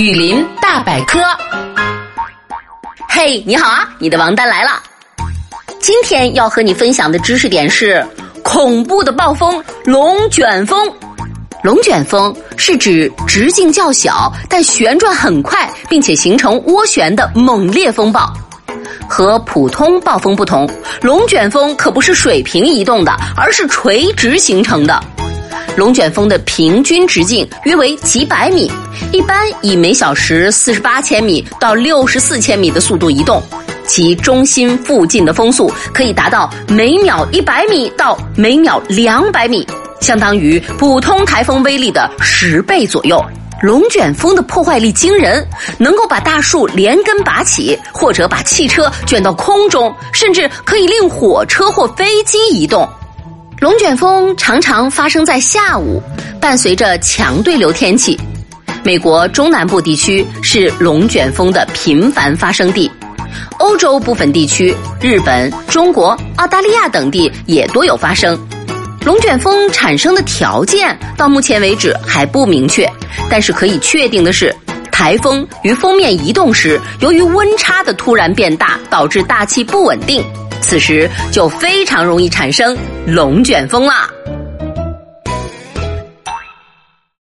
雨林大百科，嘿，你好啊！你的王丹来了。今天要和你分享的知识点是恐怖的暴风——龙卷风。龙卷风是指直径较小但旋转很快，并且形成涡旋的猛烈风暴。和普通暴风不同，龙卷风可不是水平移动的，而是垂直形成的。龙卷风的平均直径约为几百米，一般以每小时四十八千米到六十四千米的速度移动，其中心附近的风速可以达到每秒一百米到每秒两百米，相当于普通台风威力的十倍左右。龙卷风的破坏力惊人，能够把大树连根拔起，或者把汽车卷到空中，甚至可以令火车或飞机移动。龙卷风常常发生在下午，伴随着强对流天气。美国中南部地区是龙卷风的频繁发生地，欧洲部分地区、日本、中国、澳大利亚等地也多有发生。龙卷风产生的条件到目前为止还不明确，但是可以确定的是，台风与锋面移动时，由于温差的突然变大，导致大气不稳定。此时就非常容易产生龙卷风啦。